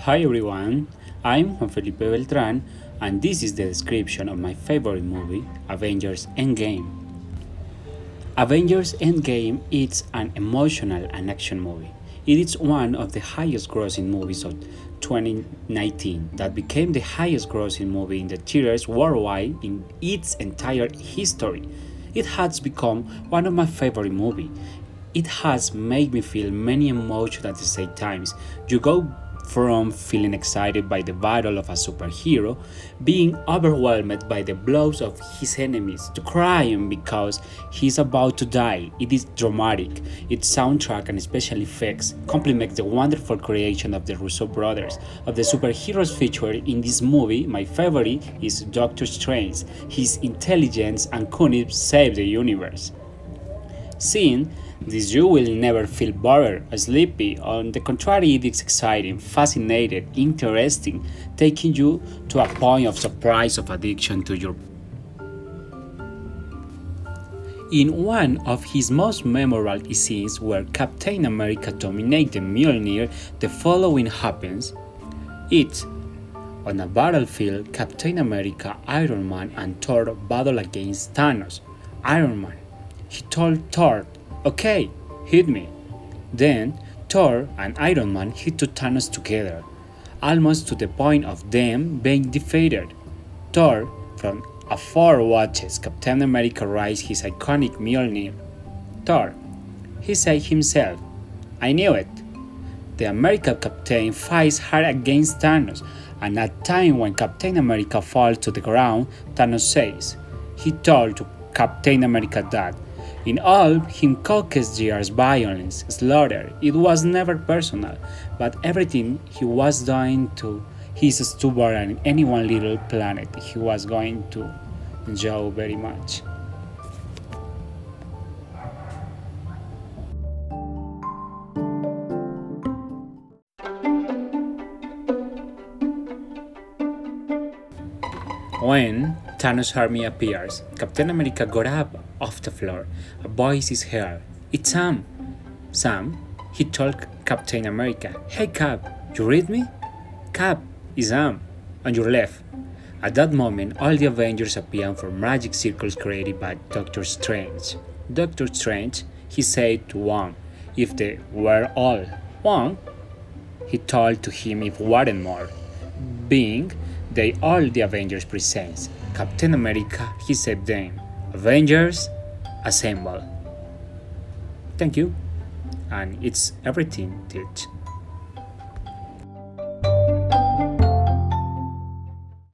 Hi everyone, I'm Juan Felipe Beltran, and this is the description of my favorite movie, Avengers Endgame. Avengers Endgame is an emotional and action movie. It is one of the highest grossing movies of 2019 that became the highest grossing movie in the theaters worldwide in its entire history. It has become one of my favorite movies. It has made me feel many emotions at the same times. You go from feeling excited by the battle of a superhero, being overwhelmed by the blows of his enemies, to crying because he's about to die. It is dramatic. Its soundtrack and special effects complement the wonderful creation of the Russo brothers. Of the superheroes featured in this movie, my favorite is Doctor Strange. His intelligence and cunning save the universe. Seeing this you will never feel bored or sleepy. On the contrary, it is exciting, fascinating, interesting, taking you to a point of surprise of addiction to your in one of his most memorable scenes where Captain America dominates the Mjolnir, the following happens. It's on a battlefield, Captain America, Iron Man, and Thor battle against Thanos. Iron Man. He told Thor Okay, hit me. Then Thor and Iron Man hit Thanos together, almost to the point of them being defeated. Thor, from afar, watches Captain America rise his iconic Mjolnir. Thor, he said himself, I knew it. The American captain fights hard against Thanos, and at time when Captain America falls to the ground, Thanos says, he told to Captain America that in all him caused years violence, slaughter. It was never personal, but everything he was doing to his stubborn and any one little planet he was going to enjoy very much. When Thanos' army appears, Captain America got up off the floor. A voice is heard. It's Sam. Sam, he told Captain America, Hey Cap, you read me? Cap, is Sam, on your left. At that moment, all the Avengers appeared from magic circles created by Doctor Strange. Doctor Strange, he said to Wong, if they were all one, he told to him if weren't more. Being they all the Avengers presents. Captain America, he said then, Avengers, assemble. Thank you. And it's everything, teach.